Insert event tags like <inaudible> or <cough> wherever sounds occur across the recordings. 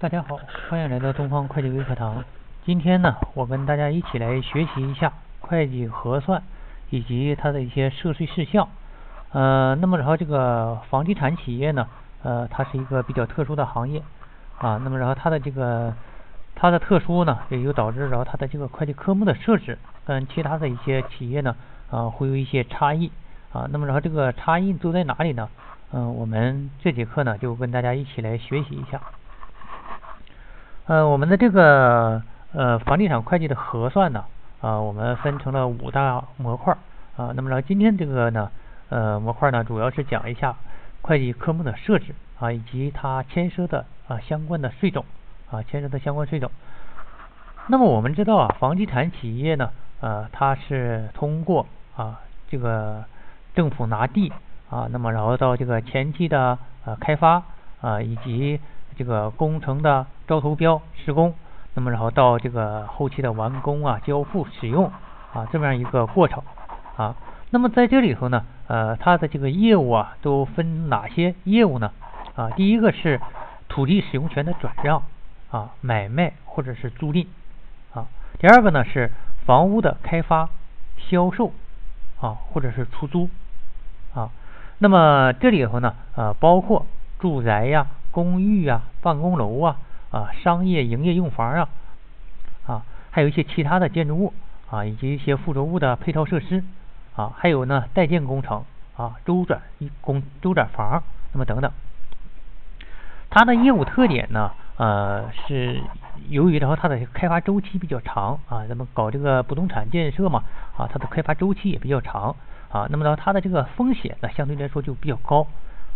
大家好，欢迎来到东方会计微课堂。今天呢，我跟大家一起来学习一下会计核算以及它的一些涉税事项。呃，那么然后这个房地产企业呢，呃，它是一个比较特殊的行业啊。那么然后它的这个它的特殊呢，也就导致然后它的这个会计科目的设置跟其他的一些企业呢，啊，会有一些差异啊。那么然后这个差异都在哪里呢？嗯，我们这节课呢，就跟大家一起来学习一下。呃，我们的这个呃房地产会计的核算呢，啊，我们分成了五大模块啊。那么呢，今天这个呢，呃模块呢，主要是讲一下会计科目的设置啊，以及它牵涉的啊相关的税种啊，牵涉的相关税种。那么我们知道啊，房地产企业呢，呃，它是通过啊这个政府拿地啊，那么然后到这个前期的呃开发啊，以及这个工程的招投标施工，那么然后到这个后期的完工啊、交付使用啊这么样一个过程啊。那么在这里头呢，呃，它的这个业务啊都分哪些业务呢？啊，第一个是土地使用权的转让啊、买卖或者是租赁啊。第二个呢是房屋的开发、销售啊或者是出租啊。那么这里头呢，呃，包括住宅呀。公寓啊，办公楼啊，啊，商业营业用房啊，啊，还有一些其他的建筑物啊，以及一些附着物的配套设施啊，还有呢，代建工程啊，周转一工周转房，那么等等。它的业务特点呢，呃，是由于然后它的开发周期比较长啊，咱们搞这个不动产建设嘛，啊，它的开发周期也比较长啊，那么呢，它的这个风险呢，相对来说就比较高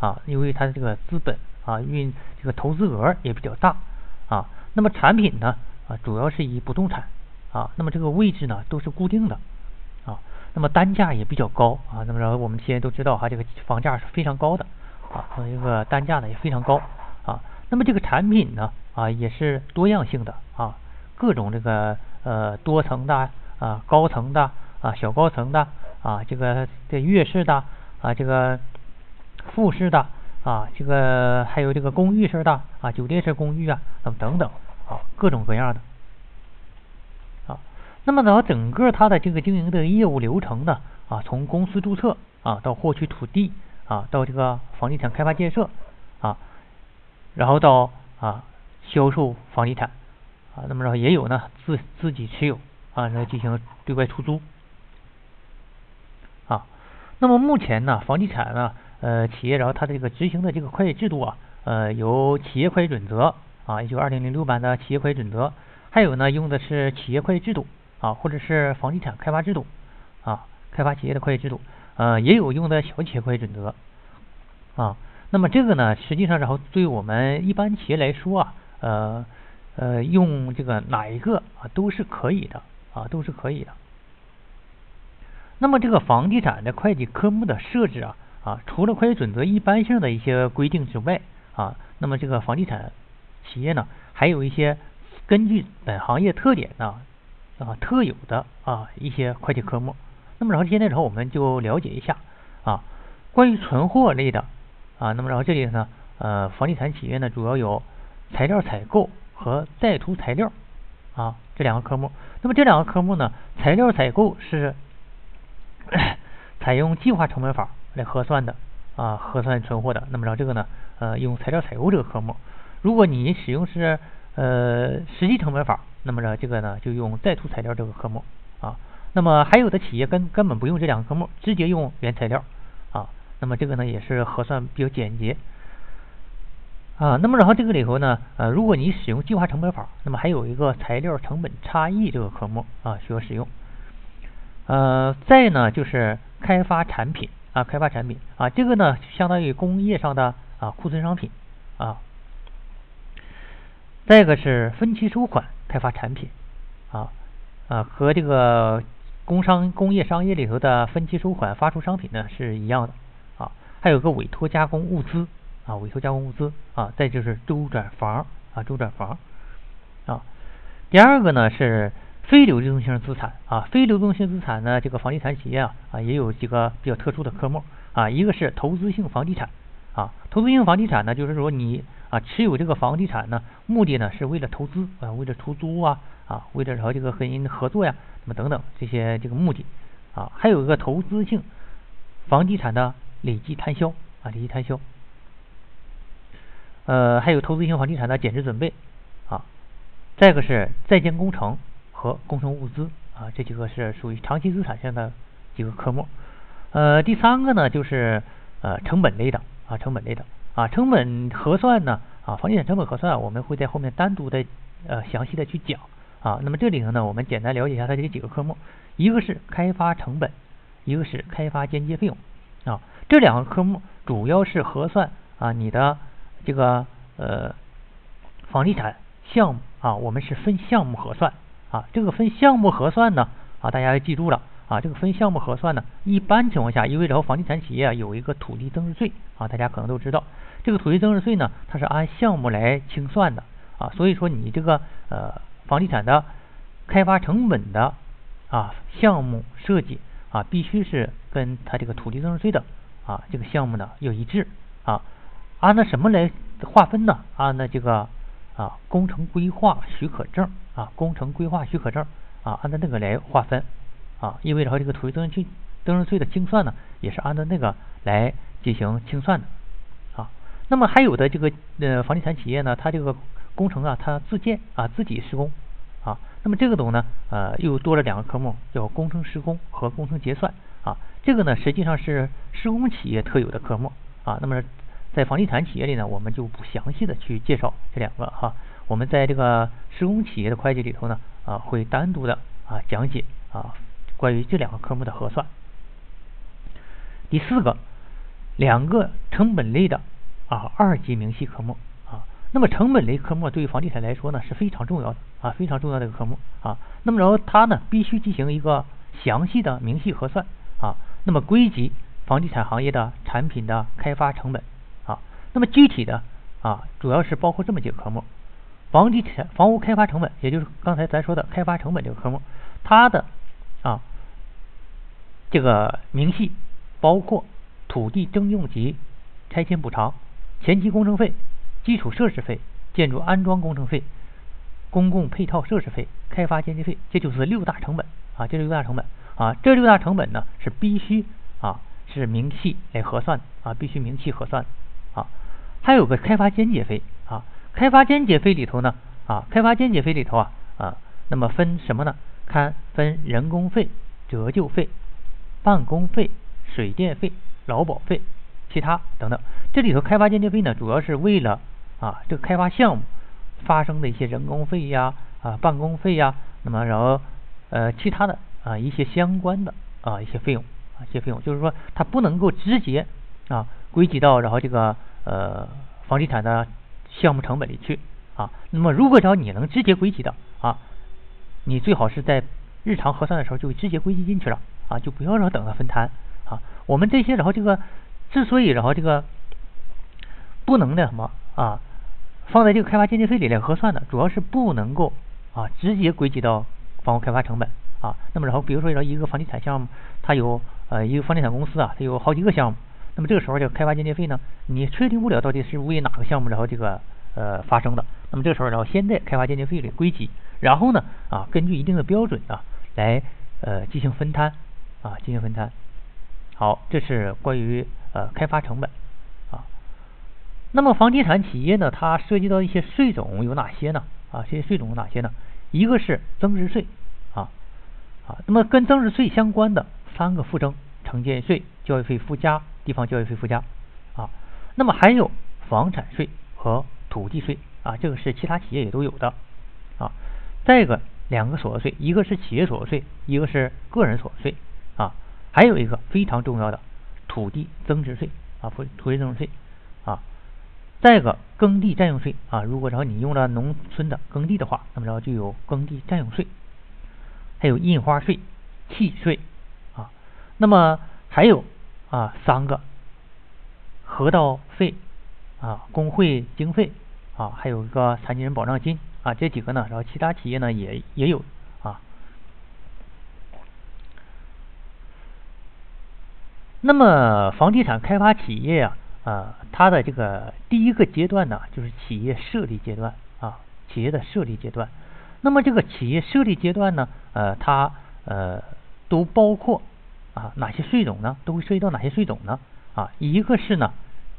啊，因为它的这个资本。啊，运这个投资额也比较大啊。那么产品呢啊，主要是以不动产啊。那么这个位置呢都是固定的啊。那么单价也比较高啊。那么然后我们现在都知道哈，这个房价是非常高的啊。这个单价呢也非常高啊。那么这个产品呢啊也是多样性的啊，各种这个呃多层的啊、高层的啊、小高层的啊，这个这跃式的啊，这个复式的。啊，这个还有这个公寓式的啊，酒店式公寓啊，那么等等啊，各种各样的啊。那么呢，整个它的这个经营的业务流程呢啊，从公司注册啊，到获取土地啊，到这个房地产开发建设啊，然后到啊销售房地产啊，那么然后也有呢自自己持有啊，来进行对外出租啊。那么目前呢，房地产呢。呃，企业然后它这个执行的这个会计制度啊，呃，有企业会计准则啊，也就二零零六版的企业会计准则，还有呢用的是企业会计制度啊，或者是房地产开发制度啊，开发企业的会计制度，呃，也有用的小企业会计准则啊。那么这个呢，实际上然后对我们一般企业来说啊，呃呃，用这个哪一个啊都是可以的啊，都是可以的。那么这个房地产的会计科目的设置啊。啊，除了会计准则一般性的一些规定之外，啊，那么这个房地产企业呢，还有一些根据本行业特点呢，啊，特有的啊一些会计科目。那么然后现在然后我们就了解一下啊，关于存货类的啊，那么然后这里呢，呃，房地产企业呢主要有材料采购和在途材料啊这两个科目。那么这两个科目呢，材料采购是 <coughs> 采用计划成本法。来核算的啊，核算存货的。那么然后这个呢，呃，用材料采购这个科目。如果你使用是呃实际成本法，那么呢这个呢就用在途材料这个科目啊。那么还有的企业根根本不用这两个科目，直接用原材料啊。那么这个呢也是核算比较简洁啊。那么然后这个里头呢，呃，如果你使用计划成本法，那么还有一个材料成本差异这个科目啊需要使用。呃，再呢就是开发产品。啊，开发产品啊，这个呢相当于工业上的啊库存商品啊。再一个是分期收款开发产品啊啊，和这个工商工业商业里头的分期收款发出商品呢是一样的啊。还有个委托加工物资啊，委托加工物资啊。再就是周转房啊，周转房啊。第二个呢是。非流动性资产啊，非流动性资产呢，这个房地产企业啊啊也有几个比较特殊的科目啊，一个是投资性房地产啊，投资性房地产呢，就是说你啊持有这个房地产呢，目的呢是为了投资啊，为了出租啊啊，为了和这个和人合作呀，那么等等这些这个目的啊，还有一个投资性房地产的累计摊销啊，累计摊销，呃，还有投资性房地产的减值准备啊，再一个是在建工程和工程物资啊，这几个是属于长期资产项的几个科目。呃，第三个呢就是呃成本类的啊，成本类的啊，成本核算呢啊，房地产成本核算我们会在后面单独的呃详细的去讲啊。那么这里头呢，我们简单了解一下它这几个科目，一个是开发成本，一个是开发间接费用啊。这两个科目主要是核算啊你的这个呃房地产项目啊，我们是分项目核算啊。这个分项目核算呢啊，大家要记住了。啊，这个分项目核算呢，一般情况下，意味着房地产企业有一个土地增值税啊，大家可能都知道，这个土地增值税呢，它是按项目来清算的啊，所以说你这个呃房地产的开发成本的啊项目设计啊，必须是跟它这个土地增值税的啊这个项目呢要一致啊，按照什么来划分呢？按照这个啊工程规划许可证啊工程规划许可证啊，按照那个来划分。啊，意味着和这个土地增值税增值税的清算呢，也是按照那个来进行清算的啊。那么还有的这个呃房地产企业呢，它这个工程啊，它自建啊自己施工啊。那么这个种呢呃又多了两个科目，叫工程施工和工程结算啊。这个呢实际上是施工企业特有的科目啊。那么在房地产企业里呢，我们就不详细的去介绍这两个哈。我们在这个施工企业的会计里头呢啊，会单独的啊讲解啊。关于这两个科目的核算，第四个，两个成本类的啊二级明细科目啊，那么成本类科目对于房地产来说呢是非常重要的啊非常重要的一个科目啊，那么然后它呢必须进行一个详细的明细核算啊，那么归集房地产行业的产品的开发成本，那么具体的啊主要是包括这么几个科目，房地产房屋开发成本，也就是刚才咱说的开发成本这个科目，它的啊，这个明细包括土地征用及拆迁补偿、前期工程费、基础设施费、建筑安装工程费、公共配套设施费、开发间接费，这就是六大成本啊，这六大成本啊，这六大成本呢是必须啊是明细来核算啊，必须明细核算，还有个开发间接费啊，开发间接费里头呢啊，开发间接费里头啊啊，那么分什么呢？看分人工费、折旧费、办公费、水电费、劳保费、其他等等。这里头开发间接费呢，主要是为了啊这个开发项目发生的一些人工费呀、啊办公费呀，那么然后呃其他的啊一些相关的啊一些费用啊一些费用，就是说它不能够直接啊归集到然后这个呃房地产的项目成本里去啊。那么如果只要你能直接归集的啊。你最好是在日常核算的时候就直接归集进去了啊，就不要说等它分摊啊。我们这些然后这个之所以然后这个不能那什么啊，放在这个开发间接费里来核算的，主要是不能够啊直接归集到房屋开发成本啊。那么然后比如说一个房地产项目，它有呃一个房地产公司啊，它有好几个项目，那么这个时候这个开发间接费呢，你确定不了到底是为哪个项目然后这个呃发生的，那么这个时候然后先在开发间接费里归集。然后呢，啊，根据一定的标准啊，来呃进行分摊啊，进行分摊。好，这是关于呃开发成本啊。那么房地产企业呢，它涉及到一些税种有哪些呢？啊，这些税种有哪些呢？一个是增值税啊啊，那么跟增值税相关的三个附征：城建税、教育费附加、地方教育费附加啊。那么还有房产税和土地税啊，这个是其他企业也都有的啊。再一个，两个所得税，一个是企业所得税，一个是个人所得税啊，还有一个非常重要的土地增值税啊，土土地增值税啊。再一个，耕地占用税啊，如果然后你用了农村的耕地的话，那么然后就有耕地占用税，还有印花税、契税啊。那么还有啊三个，河道费啊、工会经费啊，还有一个残疾人保障金。啊，这几个呢，然后其他企业呢也也有啊。那么房地产开发企业呀，啊，它的这个第一个阶段呢，就是企业设立阶段啊，企业的设立阶段。那么这个企业设立阶段呢，呃，它呃都包括啊哪些税种呢？都会涉及到哪些税种呢？啊，一个是呢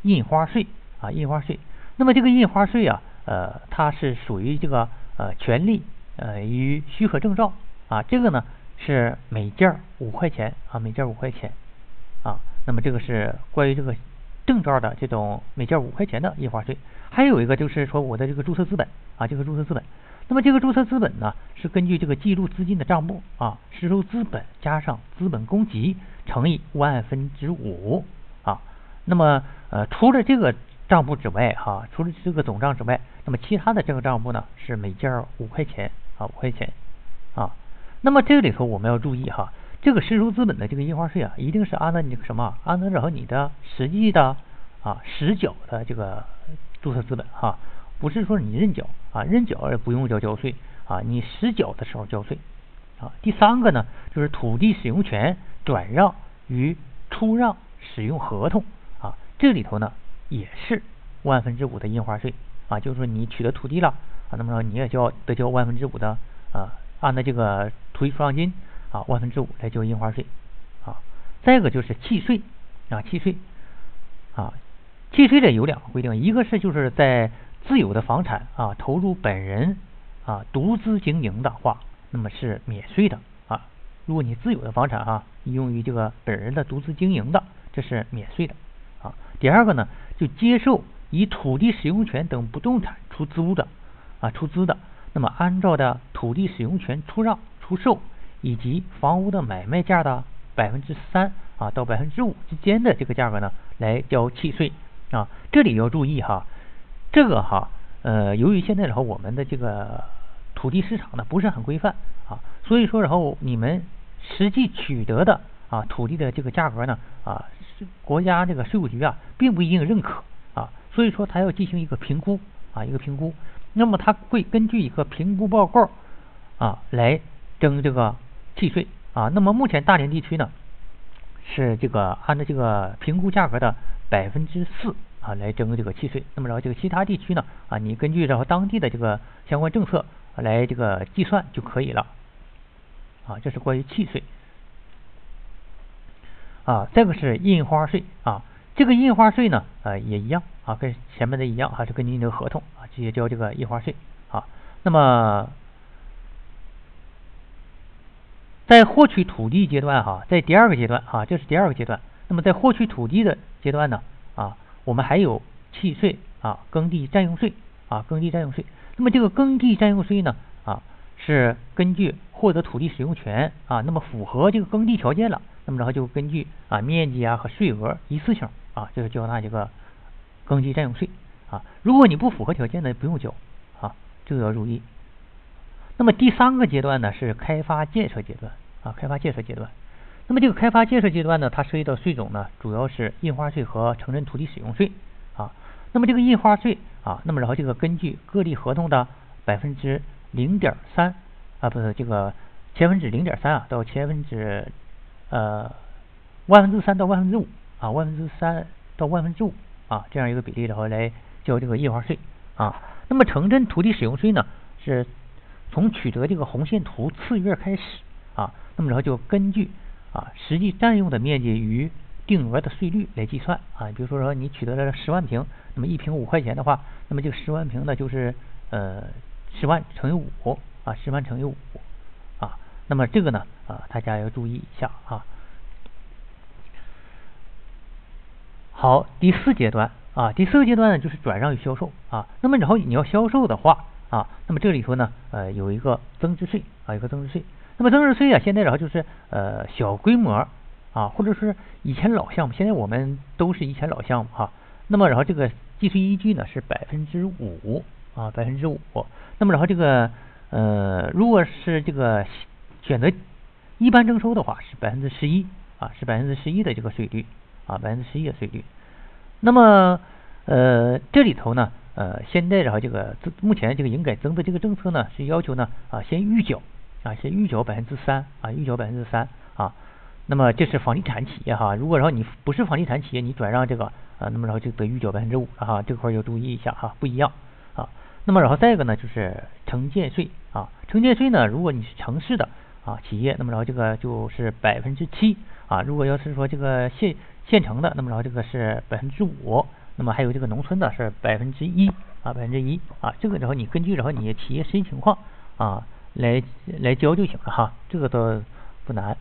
印花税啊，印花税。那么这个印花税啊，呃，它是属于这个呃权利呃与许可证照啊，这个呢是每件五块钱啊，每件五块钱啊。那么这个是关于这个证照的这种每件五块钱的印花税。还有一个就是说我的这个注册资本啊，这个注册资本。那么这个注册资本呢，是根据这个记录资金的账簿啊，实收资本加上资本公积乘以万分之五啊。那么呃，除了这个账簿之外哈，除了这个总账之外，那么其他的这个账簿呢是每件五块钱啊，五块钱啊。那么这里头我们要注意哈，这个实收资本的这个印花税啊，一定是按照你什么，按照你的实际的啊实缴的这个注册资本哈。不是说你认缴啊，认缴也不用交交税啊，你实缴的时候交税啊。第三个呢，就是土地使用权转让与出让使用合同啊，这里头呢也是万分之五的印花税啊，就是说你取得土地了啊，那么说你也交得交万分之五的啊，按照这个土地出让金啊万分之五来交印花税啊。再一个就是契税啊，契税啊，契税的有两个规定，一个是就是在自有的房产啊，投入本人啊独资经营的话，那么是免税的啊。如果你自有的房产啊，用于这个本人的独资经营的，这是免税的啊。第二个呢，就接受以土地使用权等不动产出租的啊出资的，那么按照的土地使用权出让、出售以及房屋的买卖价的百分之三啊到百分之五之间的这个价格呢，来交契税啊。这里要注意哈。这个哈，呃，由于现在然后我们的这个土地市场呢不是很规范啊，所以说然后你们实际取得的啊土地的这个价格呢啊，国家这个税务局啊并不一定认可啊，所以说他要进行一个评估啊一个评估，那么他会根据一个评估报告啊来征这个契税啊，那么目前大连地区呢是这个按照这个评估价格的百分之四。啊，来征这个契税。那么然后这个其他地区呢，啊，你根据然后当地的这个相关政策来这个计算就可以了。啊，这是关于契税。啊，这个是印花税啊，这个印花税呢，呃，也一样啊，跟前面的一样，还是根据你的合同啊，直接交这个印花税啊。那么在获取土地阶段哈，在第二个阶段啊，这是第二个阶段。那么在获取土地的阶段呢，啊。我们还有契税啊，耕地占用税啊，耕地占用税。那么这个耕地占用税呢啊，是根据获得土地使用权啊，那么符合这个耕地条件了，那么然后就根据啊面积啊和税额一次性啊，就是交纳这个耕地占用税啊。如果你不符合条件呢，不用交啊，这个要注意。那么第三个阶段呢是开发建设阶段啊，开发建设阶段。那么这个开发建设阶段呢，它涉及到税种呢，主要是印花税和城镇土地使用税啊。那么这个印花税啊，那么然后这个根据各地合同的百分之零点三啊，不是这个千分之零点三啊，到千分之呃万分之三到万分之五啊，万分之三到万分之五啊，这样一个比例然后来交这个印花税啊。那么城镇土地使用税呢，是从取得这个红线图次月开始啊，那么然后就根据啊，实际占用的面积与定额的税率来计算啊。比如说说你取得了十万平，那么一平五块钱的话，那么这个十万平呢就是呃十万乘以五啊，十万乘以五啊。那么这个呢啊，大家要注意一下啊。好，第四阶段啊，第四个阶段呢就是转让与销售啊。那么然后你要销售的话啊，那么这里头呢呃有一个增值税啊，有个增值税。那么增值税啊，现在然后就是呃小规模啊，或者是以前老项目，现在我们都是以前老项目哈。那么然后这个计税依据呢是百分之五啊，百分之五。那么然后这个呃，如果是这个选择一般征收的话，是百分之十一啊，是百分之十一的这个税率啊，百分之十一的税率。那么呃这里头呢呃现在然后这个目前这个营改增的这个政策呢是要求呢啊先预缴。啊，先预缴百分之三啊，预缴百分之三啊，那。么这是房地产企业哈，如果然后你不是房地产企业，你转让这个啊，那么然后就得预缴百分之五了哈，这块要注意一下哈，不一样啊。那么然后再一个呢，就是城建税啊，城建税呢，如果你是城市的啊企业，那么然后这个就是百分之七啊，如果要是说这个县县城的，那么然后这个是百分之五，那么还有这个农村的是百分之一啊，百分之一啊，这个然后你根据然后你企业实际情况啊来来交就行了哈，这个倒不难。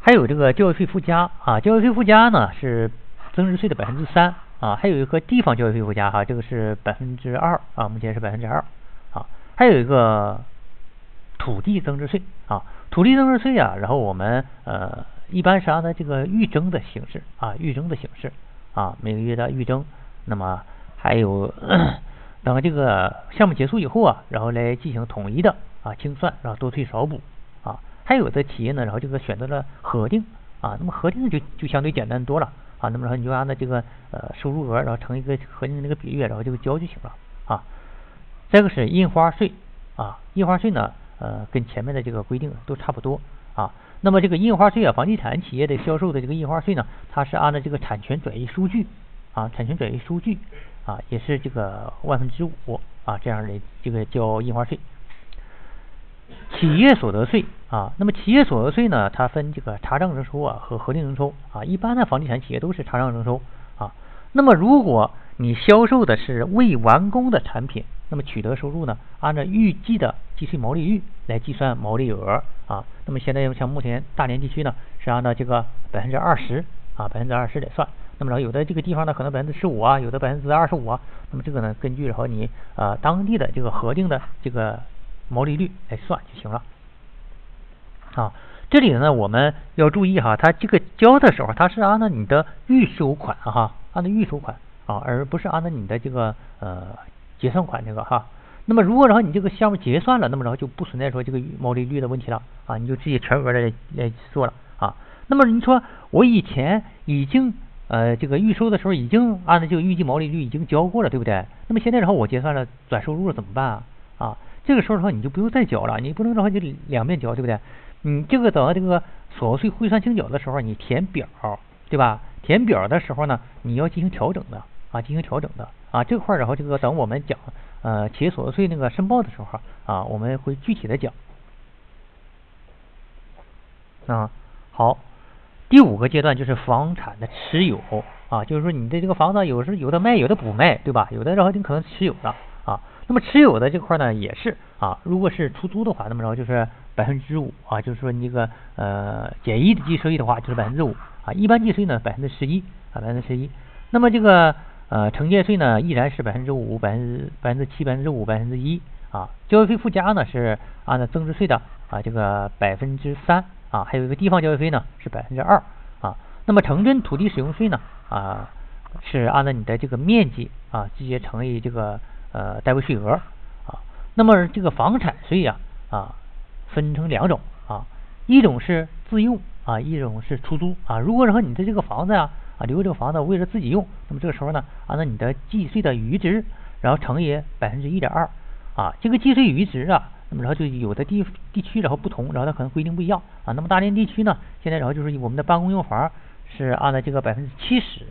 还有这个教育费附加啊，教育费附加呢是增值税的百分之三啊，还有一个地方教育费附加哈，这个是百分之二啊，目前是百分之二啊，还有一个土地增值税啊，土地增值税啊，然后我们呃一般是按照这个预征的形式啊，预征的形式啊，每个月的预征，那么还有等这个项目结束以后啊，然后来进行统一的啊清算，然后多退少补啊。还有的企业呢，然后这个选择了核定啊，那么核定就就相对简单多了啊，那么然后你就按照这个呃收入额，然后乘一个核定的那个比率，然后就交就行了啊。再个是印花税啊，印花税呢呃跟前面的这个规定都差不多啊。那么这个印花税啊，房地产企业的销售的这个印花税呢，它是按照这个产权转移数据啊，产权转移数据啊，也是这个万分之五啊这样的这个交印花税。企业所得税啊，那么企业所得税呢，它分这个查账征收啊和核定征收啊。一般的房地产企业都是查账征收啊。那么如果你销售的是未完工的产品，那么取得收入呢，按照预计的计税毛利率来计算毛利额啊。那么现在像目前大连地区呢，是按照这个百分之二十啊，百分之二十来算。那么然后有的这个地方呢，可能百分之十五啊，有的百分之二十五啊。那么这个呢，根据然后你呃当地的这个核定的这个。毛利率来算就行了啊。这里呢，我们要注意哈，它这个交的时候，它是按照你的预收款哈，按照预收款啊，而不是按照你的这个呃结算款这个哈。那么如果然后你这个项目结算了，那么然后就不存在说这个毛利率的问题了啊，你就直接全额来来做了啊。那么你说我以前已经呃这个预收的时候已经按照这个预计毛利率已经交过了，对不对？那么现在然后我结算了转收入了怎么办啊？啊？这个时候的话，你就不用再交了，你不能的话就两面交，对不对？你这个等到这个所得税汇算清缴的时候，你填表，对吧？填表的时候呢，你要进行调整的啊，进行调整的啊。这块儿然后这个等我们讲呃企业所得税那个申报的时候啊，我们会具体的讲。啊，好，第五个阶段就是房产的持有啊，就是说你的这个房子有时有的卖，有的不卖，对吧？有的然后你可能持有的啊。那么持有的这块呢，也是啊，如果是出租的话，那么着就是百分之五啊，就是说你这个呃简易的计税的话就是百分之五啊，一般计税呢百分之十一啊，百分之十一。那么这个呃城建税呢依然是百分之五、百分之百分之七、百分之五、百分之一啊。交易费附加呢是按照增值税的啊这个百分之三啊，还有一个地方交易费呢是百分之二啊。那么城镇土地使用税呢啊是按照你的这个面积啊直接乘以这个。呃，单位税额啊，那么这个房产税呀啊，分成两种啊，一种是自用啊，一种是出租啊。如果说你的这个房子呀啊，留这个房子为了自己用，那么这个时候呢，按照你的计税的余值，然后乘以百分之一点二啊，这个计税余值啊，那么然后就有的地地区然后不同，然后它可能规定不一样啊。那么大连地区呢，现在然后就是我们的办公用房是按照这个百分之七十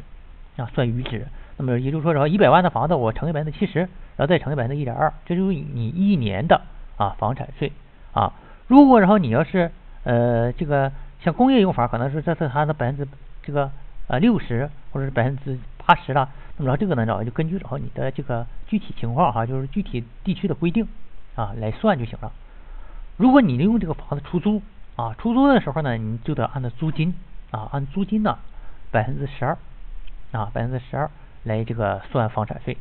啊算余值。那么也就是说，然后一百万的房子，我乘以百分之七十，然后再乘以百分之一点二，这就是你一年的啊房产税啊。如果然后你要是呃这个像工业用房，可能是这是它的百分之这个呃六十或者是百分之八十了。那么然后这个呢，然后就根据然后你的这个具体情况哈，就是具体地区的规定啊来算就行了。如果你利用这个房子出租啊，出租的时候呢，你就得按照租金啊，按租金呢百分之十二啊，百分之十二。来这个算房产税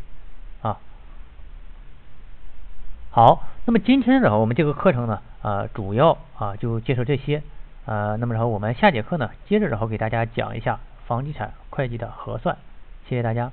啊，好，那么今天呢，我们这个课程呢，呃，主要啊就介绍这些，呃，那么然后我们下节课呢，接着然后给大家讲一下房地产会计的核算，谢谢大家。